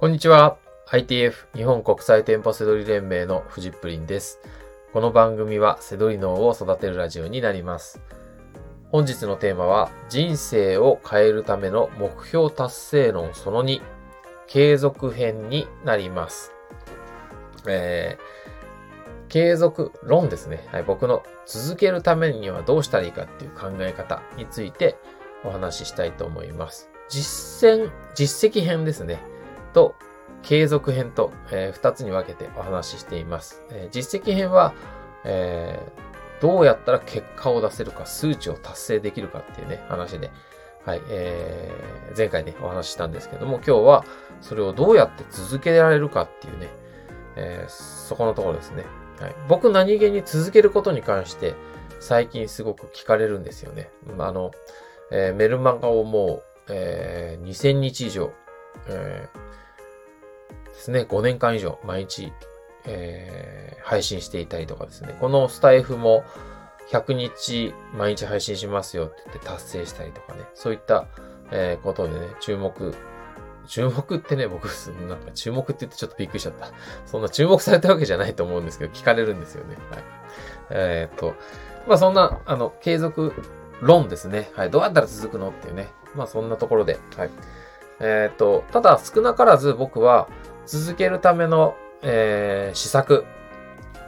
こんにちは。ITF 日本国際店舗セドリ連盟のフジップリンです。この番組はセドリ脳を育てるラジオになります。本日のテーマは人生を変えるための目標達成論その2継続編になります。えー、継続論ですね。はい、僕の続けるためにはどうしたらいいかっていう考え方についてお話ししたいと思います。実践、実績編ですね。と、継続編と、えー二つに分けてお話ししています。えー実績編は、えーどうやったら結果を出せるか、数値を達成できるかっていうね、話で、はい、えー前回ね、お話ししたんですけども、今日はそれをどうやって続けられるかっていうね、えーそこのところですね。はい、僕何気に続けることに関して、最近すごく聞かれるんですよね。あの、えーメルマガをもう、えー2000日以上、えーですね、5年間以上毎日、えー配信していたりとかですね、このスタイフも100日毎日配信しますよって言って達成したりとかね、そういった、えーことでね、注目、注目ってね、僕、なんか注目って言ってちょっとびっくりしちゃった。そんな注目されたわけじゃないと思うんですけど、聞かれるんですよね。はい。えーっと、まあそんな、あの、継続論ですね。はい。どうやったら続くのっていうね。まあそんなところで。はい。えーっと、ただ少なからず僕は続けるための、えー、施策、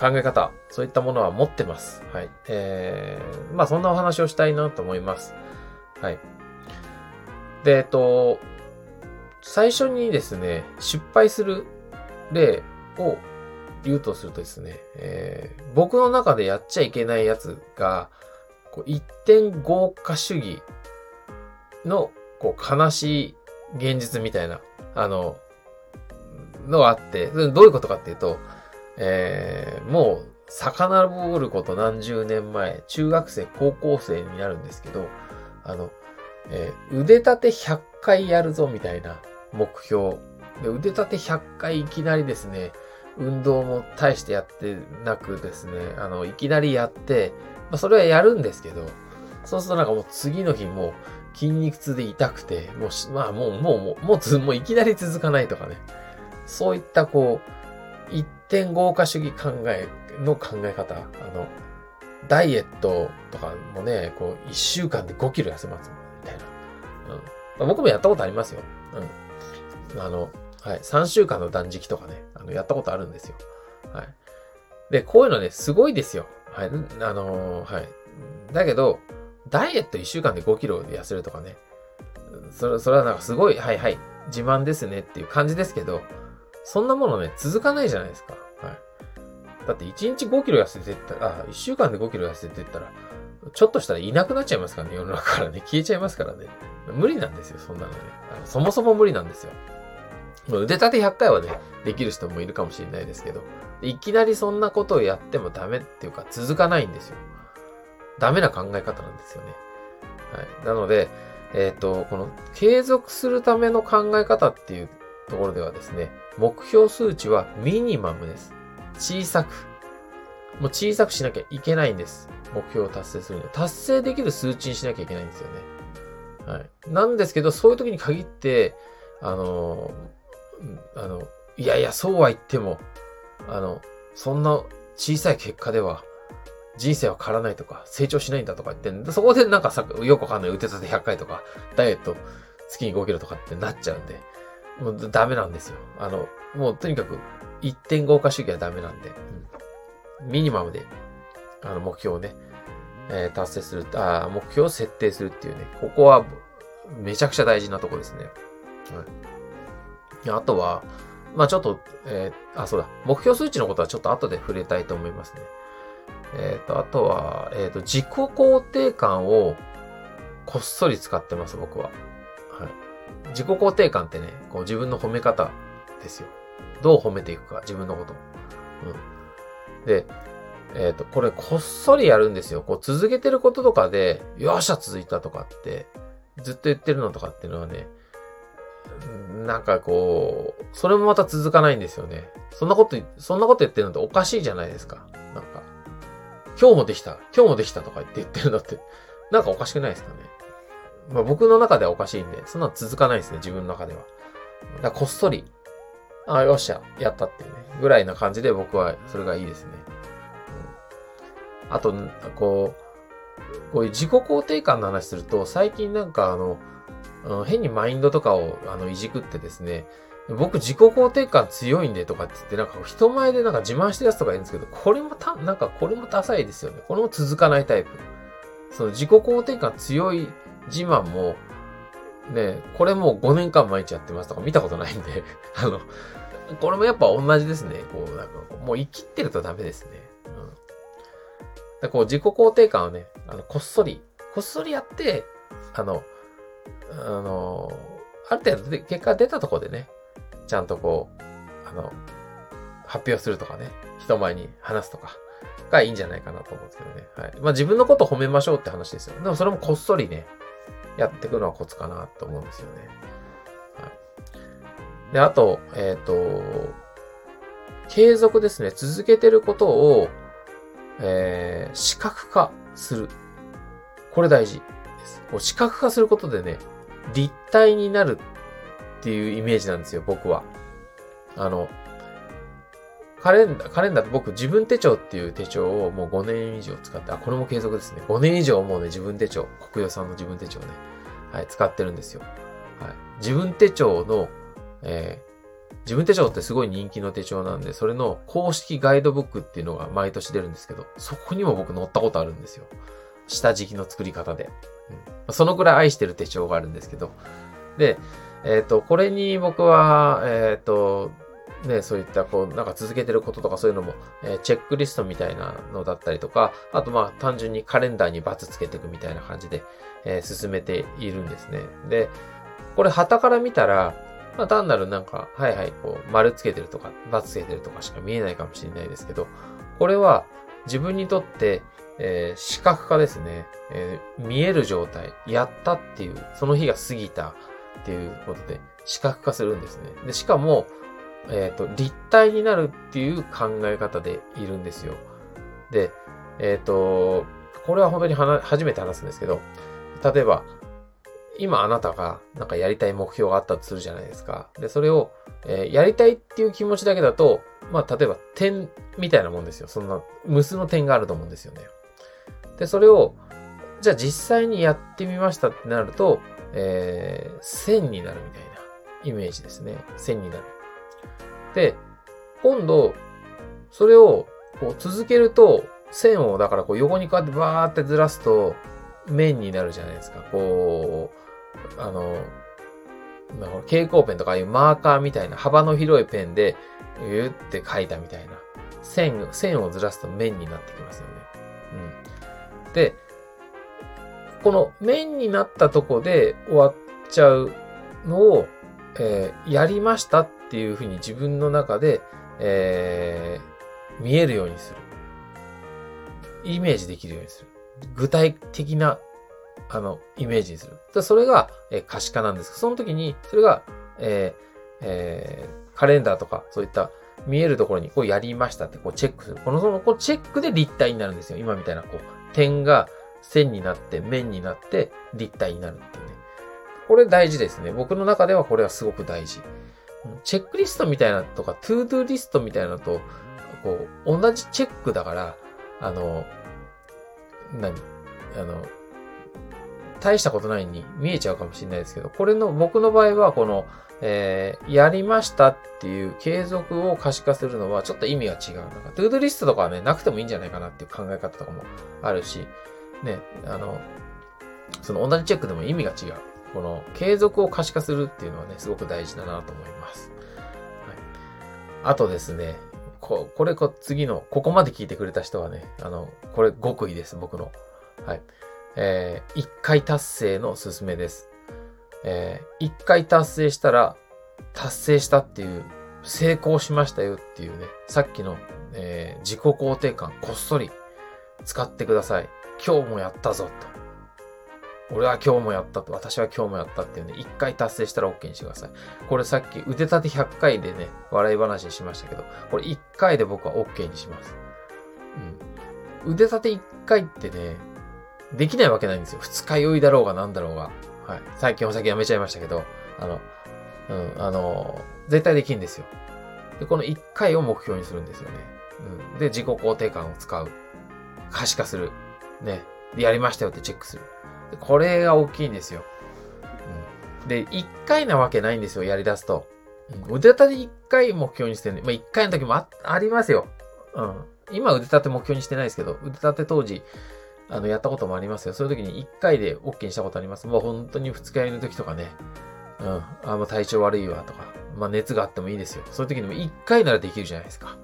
考え方、そういったものは持ってます。はい。えー、まあそんなお話をしたいなと思います。はい。で、えっと、最初にですね、失敗する例を言うとするとですね、えー僕の中でやっちゃいけないやつが、こう一点豪華主義のこう悲しい現実みたいな、あの、のがあって、どういうことかっていうと、えーもう、遡ること何十年前、中学生、高校生になるんですけど、あの、えー腕立て100回やるぞみたいな目標。で腕立て100回いきなりですね、運動も大してやってなくですね、あの、いきなりやって、まあ、それはやるんですけど、そうするとなんかもう次の日も筋肉痛で痛くて、もう、まあもう、もう、もう、もうつ、もういきなり続かないとかね。そういったこう、一点豪華主義考えの考え方。あの、ダイエットとかもね、こう、一週間で5キロ痩せますみたいな。うん。僕もやったことありますよ。うん。あの、はい。3週間の断食とかね、あの、やったことあるんですよ。はい。で、こういうのね、すごいですよ。はい。あのはい。だけど、ダイエット1週間で5キロ痩せるとかね。それ、それはなんかすごい、はいはい、自慢ですねっていう感じですけど、そんなものね、続かないじゃないですか。はい。だって1日5キロ痩せてったら、あ、1週間で5キロ痩せてったら、ちょっとしたらいなくなっちゃいますからね、世の中からね。消えちゃいますからね。無理なんですよ、そんなのね。あのそもそも無理なんですよ。まあ腕立て100回はね、できる人もいるかもしれないですけど、いきなりそんなことをやってもダメっていうか続かないんですよ。ダメな考え方なんですよね。はい。なので、えっ、と、この継続するための考え方っていうところではですね、目標数値はミニマムです。小さく。もう小さくしなきゃいけないんです。目標を達成するには。達成できる数値にしなきゃいけないんですよね。はい。なんですけど、そういう時に限って、あの、あの、いやいや、そうは言っても、あの、そんな小さい結果では、人生は変わらないとか、成長しないんだとか言って、そこでなんかさ、よくわかんない、打て立て100回とか、ダイエット月に5キロとかってなっちゃうんで、もうダメなんですよ。あの、もうとにかく、1.5化主義はダメなんで、うんミニマムで、あの、目標をね、えー達成する、あー目標を設定するっていうね、ここは、めちゃくちゃ大事なとこですね。はい。あとは、まあちょっと、えーあ、そうだ、目標数値のことはちょっと後で触れたいと思いますね。えっ、と、あとは、えっ、と、自己肯定感をこっそり使ってます、僕は。はい。自己肯定感ってね、こう自分の褒め方ですよ。どう褒めていくか、自分のこと。うん。で、えっ、と、これこっそりやるんですよ。こう続けてることとかで、よっしゃ続いたとかって、ずっと言ってるのとかっていうのはね、なんかこう、それもまた続かないんですよね。そんなこと、そんなこと言ってるのっておかしいじゃないですか。なんか、今日もできた、今日もできたとか言って言ってるのって、なんかおかしくないですかね。まあ僕の中ではおかしいんで、そんなの続かないですね、自分の中では。だからこっそり、あ、よっしゃ、やったっていうね、ぐらいな感じで僕はそれがいいですね。うん、あと、こう、こういう自己肯定感の話すると、最近なんかあの、変にマインドとかをあのいじくってですね、僕自己肯定感強いんでとかって言って、なんか人前でなんか自慢してるやつとかいるんですけど、これもた、なんかこれもダサいですよね。これも続かないタイプ。その自己肯定感強い自慢も、ね、これもう5年間毎日やってますとか見たことないんで あの、これもやっぱ同じですね。こう、なんか、もう生きってるとダメですね。うん。こう、自己肯定感をね、あの、こっそり、こっそりやって、あの、あの、ある程度で結果出たところでね、ちゃんとこう、あの、発表するとかね、人前に話すとかがいいんじゃないかなと思うんですけどね。はい。まあ自分のこと褒めましょうって話ですよ。でもそれもこっそりね、やっていくのはコツかなと思うんですよね。はい。で、あと、えっ、ー、と、継続ですね。続けてることを、えー、視覚化する。これ大事です。こう視覚化することでね、立体になるっていうイメージなんですよ、僕は。あの、カレンダー、カレンダーって僕自分手帳っていう手帳をもう5年以上使って、あ、これも継続ですね。5年以上もうね、自分手帳、国用さんの自分手帳ね、はい、使ってるんですよ。はい。自分手帳の、えー、自分手帳ってすごい人気の手帳なんで、それの公式ガイドブックっていうのが毎年出るんですけど、そこにも僕載ったことあるんですよ。下敷きの作り方で。うん、そのくらい愛してる手帳があるんですけど。で、えっ、ー、と、これに僕は、えっ、ー、と、ね、そういったこう、なんか続けてることとかそういうのも、えー、チェックリストみたいなのだったりとか、あとまあ単純にカレンダーにバツつけていくみたいな感じで、えー、進めているんですね。で、これ旗から見たら、まあ単なるなんか、はいはい、こう、丸つけてるとか、バツつけてるとかしか見えないかもしれないですけど、これは自分にとって、えー、視覚化ですね、え、見える状態、やったっていう、その日が過ぎたっていうことで、視覚化するんですね。で、しかも、えっ、ー、と、立体になるっていう考え方でいるんですよ。で、えっ、ー、と、これは本当に初めて話すんですけど、例えば、今あなたがなんかやりたい目標があったとするじゃないですか。で、それを、えー、やりたいっていう気持ちだけだと、まあ、例えば点みたいなもんですよ。そんな無数の点があると思うんですよね。で、それを、じゃあ実際にやってみましたってなると、えー、線になるみたいなイメージですね。線になる。で、今度、それをこう続けると、線をだからこう横にこうやってバーってずらすと、面になるじゃないですか。こう、あの、蛍光ペンとかいうマーカーみたいな幅の広いペンで、ゆって書いたみたいな。線、線をずらすと面になってきますよね。うん。で、この面になったとこで終わっちゃうのを、えー、やりましたっていうふうに自分の中で、えー、見えるようにする。イメージできるようにする。具体的な、あの、イメージにする。それが、えー、可視化なんですその時に、それが、えー、えー、カレンダーとか、そういった見えるところにこうやりましたってこうチェックする。このそのこうチェックで立体になるんですよ。今みたいなこう点が線になって面になって立体になるっていうね。これ大事ですね。僕の中ではこれはすごく大事。チェックリストみたいなとか、 to-do list みたいなと、こう、同じチェックだから、あの、何？あの、大したことないに見えちゃうかもしれないですけど、これの、僕の場合は、この、えー、やりましたっていう継続を可視化するのはちょっと意味が違う。なんか、トゥードゥリストとかはね、なくてもいいんじゃないかなっていう考え方とかもあるし、ね、あの、その同じチェックでも意味が違う。この継続を可視化するっていうのはね、すごく大事だなと思います。はい、あとですね、ここれこ、次の、ここまで聞いてくれた人はね、あの、これ極意です、僕の。はい。えー、一回達成のすすめです。えー、一回達成したら、達成したっていう、成功しましたよっていうね、さっきの、えー、自己肯定感、こっそり使ってください。今日もやったぞと。俺は今日もやったと、私は今日もやったっていうね、一回達成したら OK にしてください。これさっき腕立て100回でね、笑い話にしましたけど、これ1回で僕は OK にします。うん。腕立て1回ってね、できないわけないんですよ。二日酔いだろうがなんだろうが。はい。最近お酒やめちゃいましたけど、あの、うん、あの、絶対できんですよ。で、この1回を目標にするんですよね。うん。で、自己肯定感を使う。可視化する。ね。やりましたよってチェックする。これが大きいんですよ。うん。で、1回なわけないんですよ、やり出すと。うん、腕立て1回目標にしてね。まあ、1回の時もあ、ありますよ。うん。今腕立て目標にしてないですけど、腕立て当時、あの、やったこともありますよ。そういう時に1回で OK にしたことあります。もう本当に二日酔いの時とかね。うん。あ、もう体調悪いわとか。まあ熱があってもいいですよ。そういう時にも1回ならできるじゃないですか。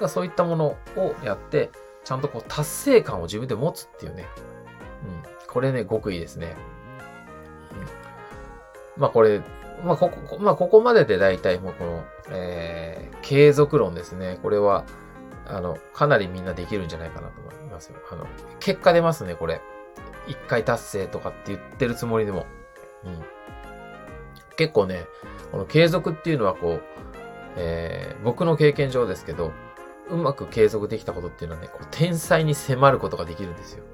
だそういったものをやって、ちゃんとこう達成感を自分で持つっていうね。うん。これね、極意ですね。うん。まあこれ、まあここ、まあここまでで大体もうこの、えー、継続論ですね。これは、あの、かなりみんなできるんじゃないかなと思いますよ。あの、結果出ますね、これ。一回達成とかって言ってるつもりでも。うん。結構ね、この継続っていうのはこう、えー、僕の経験上ですけど、うまく継続できたことっていうのはね、こう天才に迫ることができるんですよ。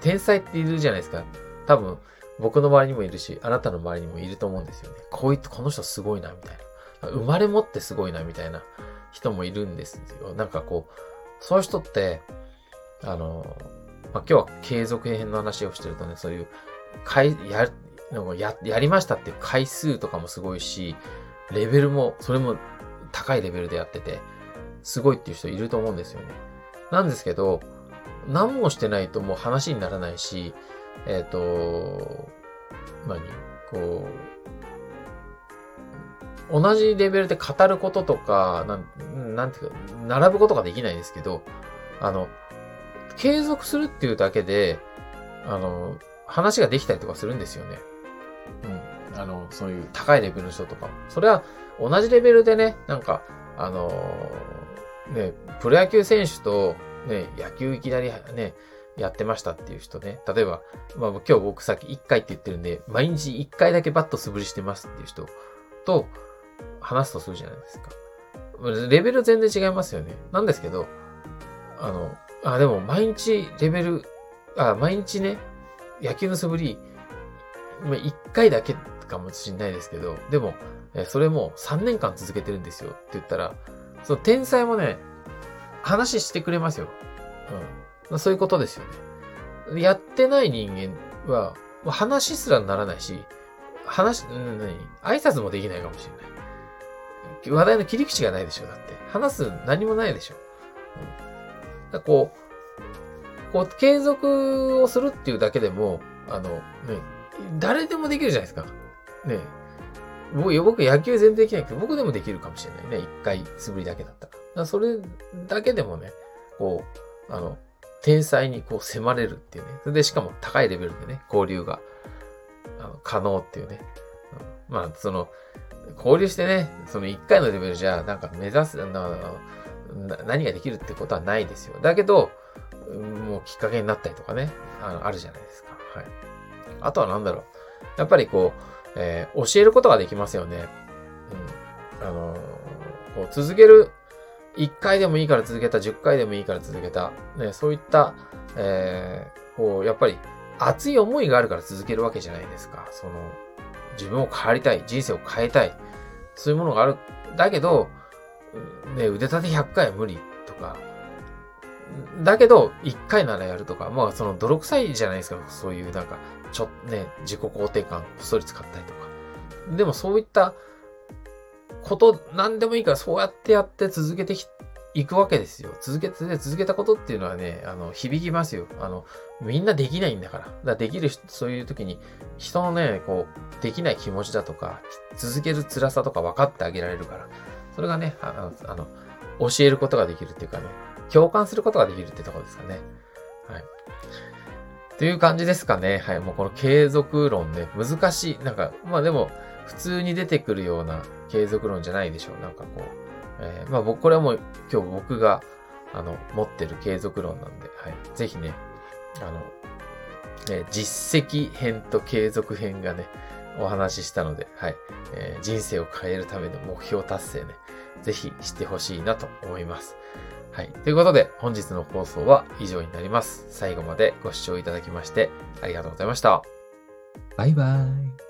天才っているじゃないですか。多分、僕の周りにもいるし、あなたの周りにもいると思うんですよね。こういった、この人すごいな、みたいな。生まれ持ってすごいな、みたいな人もいるんですよ。なんかこう、そういう人って、あの、まあ、今日は継続編の話をしてるとね、そういう、かい、や、や、やりましたっていう回数とかもすごいし、レベルも、それも高いレベルでやってて、すごいっていう人いると思うんですよね。なんですけど、何もしてないともう話にならないし、えっ、ー、と、何こう、同じレベルで語ることとか、なん、なんていうか、並ぶことができないですけど、あの、継続するっていうだけで、あの、話ができたりとかするんですよね。うん。あの、そういう高いレベルの人とか。それは同じレベルでね、なんか、あのね、プロ野球選手と、ね、野球いきなりね、やってましたっていう人ね。例えば、まあ今日僕さっき1回って言ってるんで、毎日1回だけバット素振りしてますっていう人と話すとするじゃないですか。レベル全然違いますよね。なんですけど、あの、あ、でも毎日レベル、あ、毎日ね、野球の素振り、ま、1回だけかもしれないですけど、でも、それも3年間続けてるんですよって言ったら、その天才もね、話してくれますよ。うん。そういうことですよね。やってない人間は、話すらならないし、話、何挨拶もできないかもしれない。話題の切り口がないでしょ、だって。話す何もないでしょ。うん、だこう、こう、継続をするっていうだけでも、あの、ね、誰でもできるじゃないですか。ね。僕野球全然できないけど、僕でもできるかもしれないね。一回素振りだけだったら。らそれだけでもね、こう、あの、天才にこう迫れるっていうね。それでしかも高いレベルでね、交流が、あの、可能っていうね。まあ、その、交流してね、その一回のレベルじゃ、なんか目指す、何ができるってことはないですよ。だけど、もうきっかけになったりとかね、あの、あるじゃないですか。はい。あとは何だろう。やっぱりこう、えー、教えることができますよね。うん。あのー、こう続ける、1回でもいいから続けた、10回でもいいから続けた、ね、そういった、えー、こう、やっぱり熱い思いがあるから続けるわけじゃないですか。その、自分を変わりたい、人生を変えたい、そういうものがある。だけど、ね、腕立て100回は無理とか、だけど、1回ならやるとか、まあその泥臭いじゃないですか、そういうなんか、ちょっとね、自己肯定感こっそり使ったりとか。でもそういったこと、なんでもいいからそうやってやって続けていくわけですよ。続けて、続けたことっていうのはね、あの、響きますよ。あの、みんなできないんだから。だからできる、そういう時に、人のね、こう、できない気持ちだとか、続ける辛さとか分かってあげられるから、それがね、あの、あの教えることができるっていうかね、共感することができるってところですかね。はい。という感じですかね。はい。もうこの継続論ね、難しい。なんか、まあでも、普通に出てくるような継続論じゃないでしょう。なんかこう。えー、まあ僕、これはもう今日僕が、あの、持ってる継続論なんで、はい。ぜひね、あの、えー、実績編と継続編がね、お話ししたので、はい。えー、人生を変えるための目標達成ね、ぜひしてほしいなと思います。はい。ということで、本日の放送は以上になります。最後までご視聴いただきまして、ありがとうございました。バイバイ。